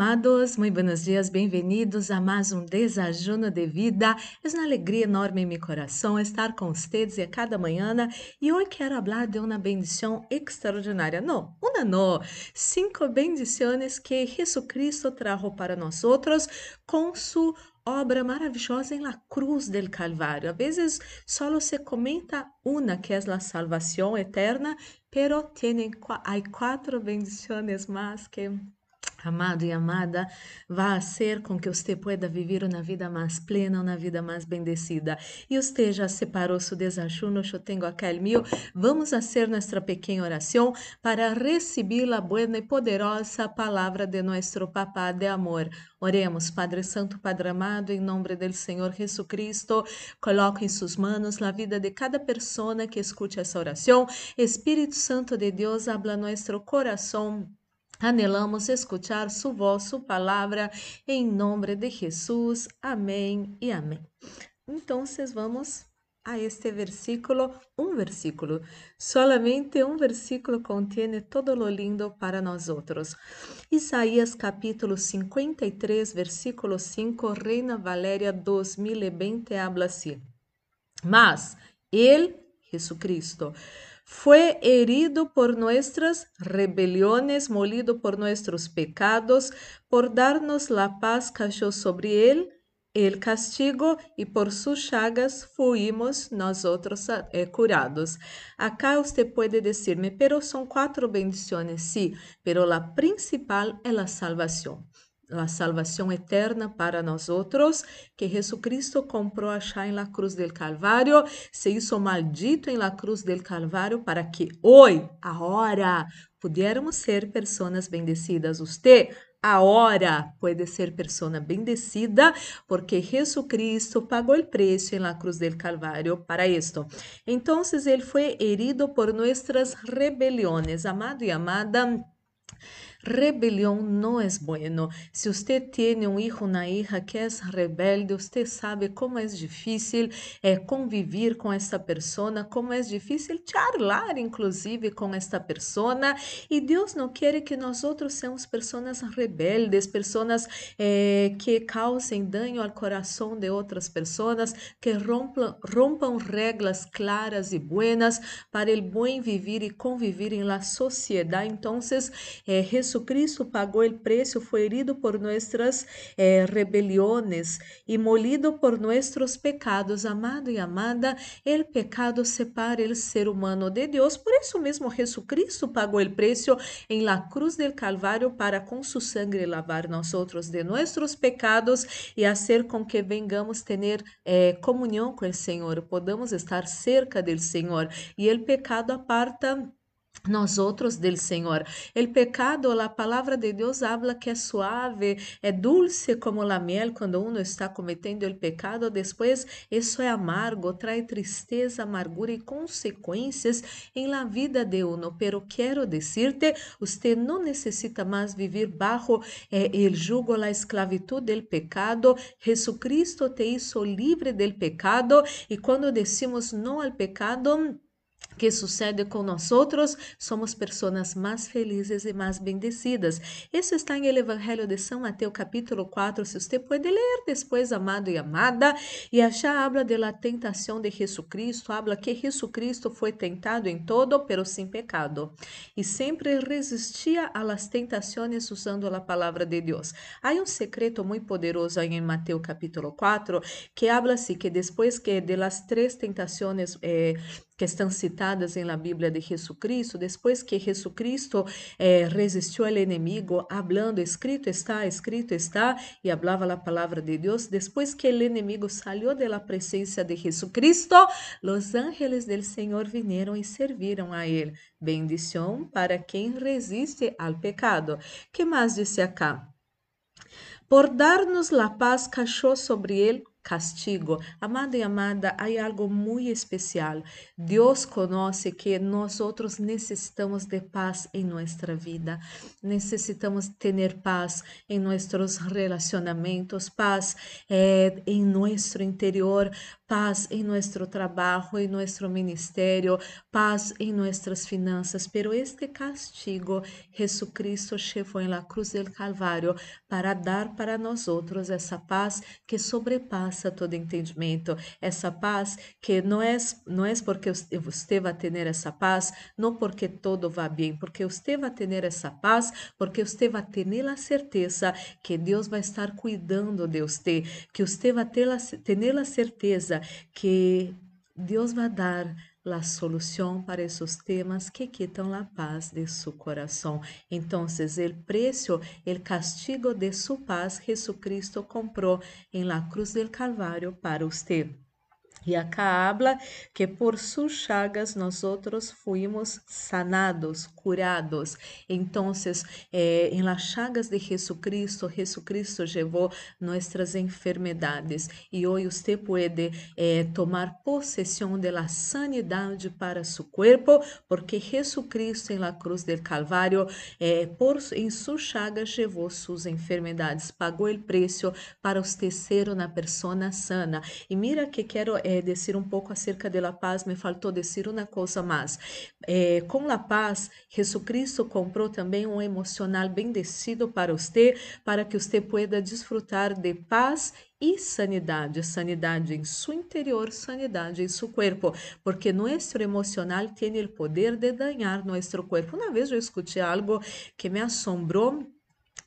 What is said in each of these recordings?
Amados, muito buenos dias, bem-vindos a mais um Desajuno de Vida. É uma alegria enorme em meu coração estar com vocês a cada manhã e hoje quero falar de uma bendição extraordinária. Não, uma não, cinco bendições que Jesucristo trajo para nós outros com sua obra maravilhosa em la cruz del Calvário. A vezes só se comenta uma que é a salvação eterna, pero tienen, hay quatro bendições mais que Amado e amada, vá ser com que você pueda viver uma vida mais plena, uma vida mais bendecida. E você já separou seu desajuno, eu tenho aquele meu. Vamos fazer nossa pequena oração para receber a boa e poderosa palavra de nosso Papá de amor. Oremos, Padre Santo, Padre amado, em nome do Senhor Jesus Cristo, coloque em suas mãos a vida de cada pessoa que escute essa oração. Espírito Santo de Deus, habla nosso coração Anelamos escuchar su voz, su palabra, em nome de Jesus. Amém e amém. Então, vamos a este versículo, um versículo. Solamente um versículo contém todo lo lindo para nós outros. Isaías capítulo 53, versículo 5, Reina Valéria 2020, habla assim. Mas, Ele, Jesucristo, fue herido por nuestras rebeliones, molido por nuestros pecados, por darnos la paz cayó sobre él el castigo y por sus chagas fuimos nosotros eh, curados. Acá usted puede decirme, pero son cuatro bendiciones, sí, pero la principal es la salvación a salvação eterna para nós outros, que Jesucristo comprou achar em la cruz del Calvário, se hizo maldito em la cruz del Calvário para que hoje, agora, pudiéramos ser pessoas bendecidas. Você agora pode ser pessoa bendecida porque Jesucristo pagou o preço em la cruz del Calvário para isto. Então, ele foi herido por nossas rebeliões. Amado e amada, Rebelión no es bueno. Si usted tiene un hijo, una hija que es rebelde, usted sabe cómo es difícil eh, convivir con esta persona, cómo es difícil charlar inclusive con esta persona. Y Dios no quiere que nosotros seamos personas rebeldes, personas eh, que causen daño al corazón de otras personas, que rompan, rompan reglas claras y buenas para el buen vivir y convivir en la sociedad. Entonces, eh, Jesucristo pagou o preço, foi herido por nossas eh, rebeliões e molido por nossos pecados. Amado e amada, o pecado separa o ser humano de Deus. Por isso mesmo, Jesucristo pagou o preço em la cruz del Calvário para com su sangre lavar nós outros de nossos pecados e fazer com que vengamos ter eh, comunhão com o Senhor, podamos estar cerca do Senhor e o pecado aparta nós outros del Senhor. El pecado, a palavra de Deus habla que é suave, é dulce como la miel quando uno está cometendo el pecado, depois isso é amargo, traz tristeza, amargura e consequências em la vida de uno. Pero quero decirte, usted não necessita mais viver bajo eh, el jugo, la esclavitud del pecado. Jesucristo te hizo libre del pecado e quando decimos não al pecado, que sucede com nós outros, somos pessoas mais felizes e mais bendecidas. Isso está em el Evangelho de São Mateus, capítulo 4. Se você pode ler depois, amado e amada, e achar habla de la tentação de Jesucristo, habla que Jesucristo foi tentado em todo, pero sem pecado, e sempre resistia a las tentações usando a palavra de Deus. Há um secreto muito poderoso em Mateus capítulo 4, que habla assim que depois que de las três tentações eh, que estão citadas la Bíblia de Jesucristo, depois que Jesucristo eh, resistiu ao inimigo, hablando, escrito está, escrito está, e falava a palavra de Deus, depois que o inimigo saiu da presença de Jesucristo, os ángeles del Senhor vieram e serviram a ele. Bendição para quem resiste ao pecado. que mais disse acá? Por dar-nos la paz, cachou sobre ele castigo. Amado e amada, há algo muito especial. Deus conhece que nós necessitamos de paz em nossa vida. Necessitamos ter paz em nossos relacionamentos, paz eh, em nosso interior, paz em nosso trabalho, em nosso ministério, paz em nossas finanças. Pero este castigo, Jesucristo chegou na cruz del Calvário para dar para nós outros essa paz que sobrepassa todo entendimento, essa paz que não é não é porque você vai ter essa paz, não porque todo vai bem, porque você vai ter essa paz, porque você vai ter a certeza que Deus vai estar cuidando de você, que você vai ter a, ter a que Deus vai dar a solução para esses temas que quitam a paz de seu coração. Então, o preço, o castigo de sua paz, Jesucristo comprou em la cruz del Calvário para você. E acá habla que por sus chagas nosotros fuimos sanados, curados. Entonces, eh, en las chagas de Jesucristo, Jesucristo llevó nuestras enfermedades. Y hoy usted puede eh, tomar posesión de la sanidad para su cuerpo, porque Jesucristo en la cruz del Calvario, eh, por, en sus chagas llevó sus enfermedades, pagó el precio para usted ser una persona sana. Y mira que quiero é, dizer um pouco acerca de la paz, me faltou dizer uma coisa mais. É, com la paz, Jesucristo comprou também um emocional bendecido para você, para que você pueda desfrutar de paz e sanidade, sanidade em seu interior, sanidade em seu corpo, porque nosso emocional tem o poder de dañar nosso corpo. Uma vez eu escutei algo que me assombrou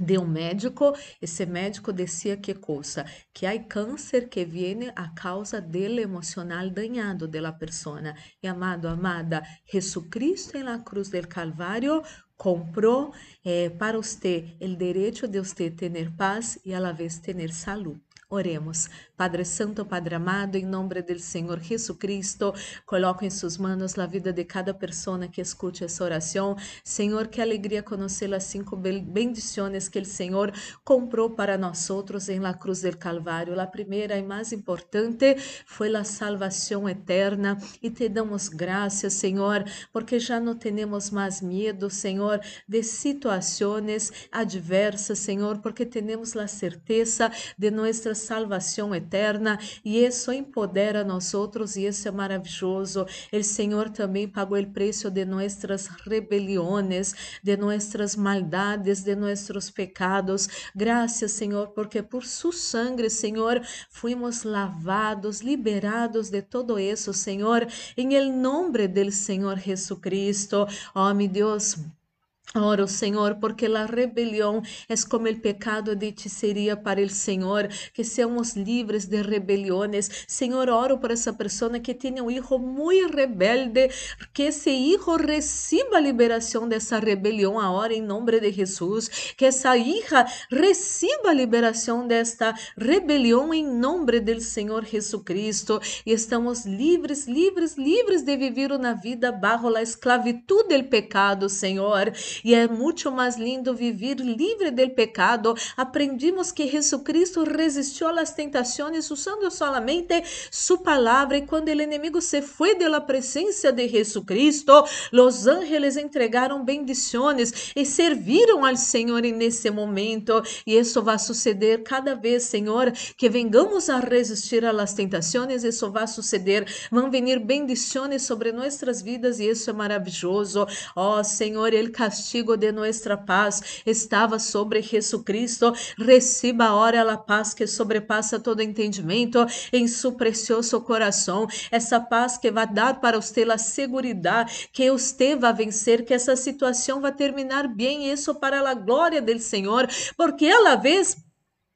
de um médico, esse médico decía que coisa, que há câncer que viene a causa del emocional dañado de la persona. E amado, amada, Jesucristo en la cruz del Calvario comprou eh, para você o direito de você ter paz e a la vez ter saúde. Oremos. Padre Santo, Padre amado, em nome do Senhor Jesucristo, coloco em suas mãos a vida de cada pessoa que escute essa oração. Senhor, que alegria conhecer as cinco bendições que o Senhor comprou para nós outros em la cruz del Calvário. A primeira e mais importante foi a salvação eterna e te damos graças, Senhor, porque já não temos mais medo, Senhor, de situações adversas, Senhor, porque temos a certeza de nossas salvação eterna e isso empodera nós outros e isso é maravilhoso. O Senhor também pagou o preço de nossas rebeliões, de nossas maldades, de nossos pecados. Graças, Senhor, porque por su sangue, Senhor, fuimos lavados, liberados de todo isso, Senhor, em nome del Senhor Jesucristo. Oh, meu Deus, Oro, Senhor, porque a rebelião é como o pecado de hechiceria para o Senhor, que seamos livres de rebeliões. Senhor, oro por essa pessoa que tem um filho muito rebelde, que esse filho receba a liberação dessa rebelião agora em nome de Jesus, que essa hija receba a liberação desta rebelião em nome do Senhor Jesucristo. E estamos livres, livres, livres de viver uma vida bajo a esclavitud do pecado, Senhor e é muito mais lindo viver livre del pecado. Aprendimos que Jesucristo resistiu às tentações usando solamente sua palavra e quando o inimigo se foi de la presença de Jesucristo, os ángeles entregaram bendições e serviram ao Senhor nesse momento. E isso vai suceder cada vez, Senhor, que vengamos a resistir às tentações, isso vai suceder. Vão vir bendições sobre nossas vidas e isso é maravilhoso. Oh, Senhor, Ele castiga castigo de nossa paz estava sobre Jesucristo. Receba agora a paz que sobrepassa todo entendimento em seu precioso coração. Essa paz que vai dar para você a segurança que você vai vencer, que essa situação vai terminar bem. Isso para a glória do Senhor, porque ela vez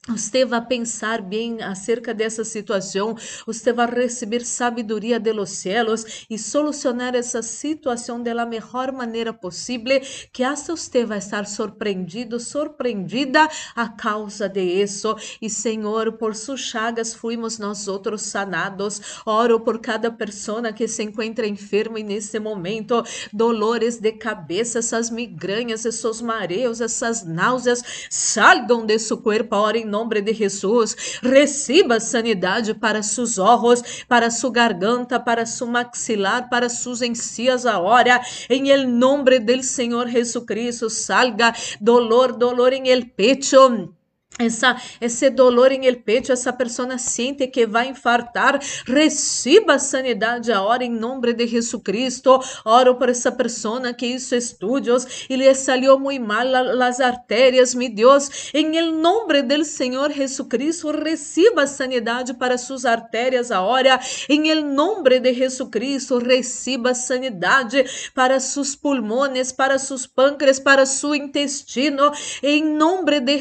você vai pensar bem acerca dessa situação, você vai receber sabedoria de los cielos e solucionar essa situação da melhor maneira possível, que hasta você vai estar surpreendido, surpreendida a causa de isso. E Senhor, por suas chagas fuimos nós outros sanados. Oro por cada pessoa que se encontra enferma nesse momento, dolores de cabeça, essas migrañas, esses mareos, essas náuseas, salgam de seu corpo, ora em nome de Jesus. Receba sanidade para seus olhos, para sua garganta, para seu maxilar, para suas encias agora. Em el nome del Senhor Jesucristo, salga dolor, dolor em el pecho essa, esse dolor em el peito, essa pessoa sente que vai infartar, receba sanidade agora em nome de Jesus Cristo. Oro por essa pessoa que hizo estudios e lhe salió muito mal las arterias, mi Deus. Em el nome del Senhor Jesucristo, receba sanidade para suas artérias agora. Em el nome de Jesucristo, receba sanidade para seus pulmones, para seus pâncreas, para seu intestino. Em nome de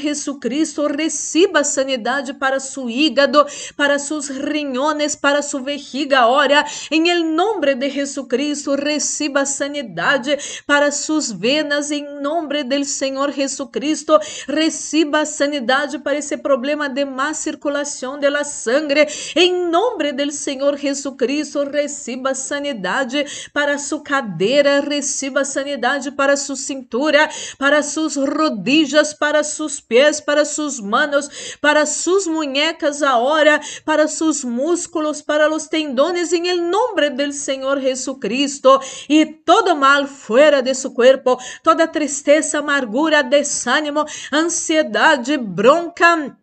Jesucristo, receba sanidade para su hígado, para sus riñones, para su vejiga. Ora, em el nombre de Jesucristo, receba sanidade para sus venas, em nome del Senhor Jesucristo, receba sanidade para esse problema de má circulação de la sangre, em nome del Senhor Jesucristo, receba sanidade para sua cadeira, receba sanidade para sua cintura, para suas rodillas, para seus pés, para seus sus manos, para sus muñecas ahora, para sus músculos, para los tendones, en el nombre del Señor Jesucristo. Y todo mal fuera de su cuerpo, toda tristeza, amargura, desánimo, ansiedade, bronca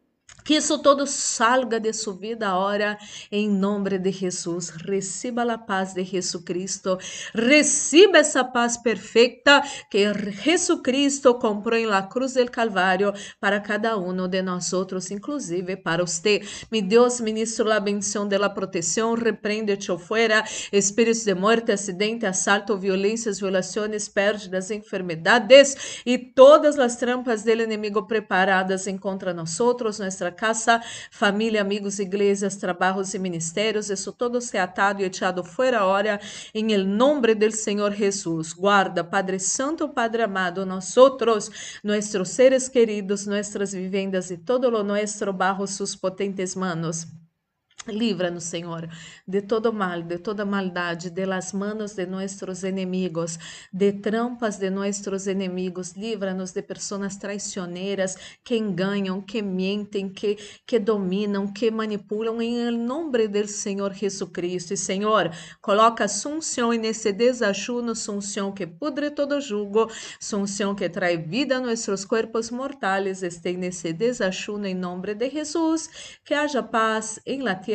que isso todo salga de sua vida agora, em nome de Jesus. Receba a paz de Jesus Cristo. Receba essa paz perfeita que Jesus Cristo comprou em la cruz del Calvário para cada um de nós outros, inclusive para você. Mi Deus, ministro a bendição de la proteção, repreende-te fora, espíritos de morte, acidente, assalto, violências, violações, pérdidas, enfermedades e todas as trampas do inimigo preparadas contra nós outros, nossa casa, família, amigos, igrejas, trabalhos e ministérios, isso todo se atado e echado fora hora, em el nombre del Senhor Jesus. Guarda, Padre Santo, Padre amado, nós nossos seres queridos, nossas vivendas e todo lo nuestro bajo sus potentes manos. Livra-nos, Senhor, de todo mal, de toda maldade, de las manos de nossos inimigos, de trampas de nossos inimigos. Livra-nos de pessoas traicioneiras que enganam, que mentem, que, que dominam, que manipulam, em nome do Senhor Jesucristo. E, Senhor, coloca sunção nesse desajuno, sunção que pudre todo jugo, sunção que traz vida a nossos corpos mortais. Este nesse desajuno, em nome de Jesus. Que haja paz em la tierra,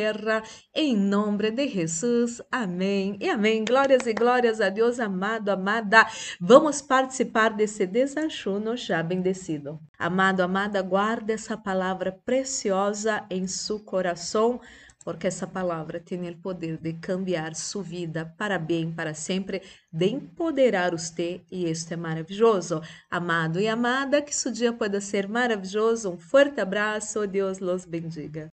em nome de Jesus. Amém e amém. Glórias e glórias a Deus, amado, amada. Vamos participar desse desajuno já bendecido. Amado, amada, guarde essa palavra preciosa em seu coração porque essa palavra tem o poder de cambiar sua vida para bem, para sempre, de empoderar você, e isso é maravilhoso. Amado e amada, que seu dia pode ser maravilhoso. Um forte abraço, Deus los bendiga.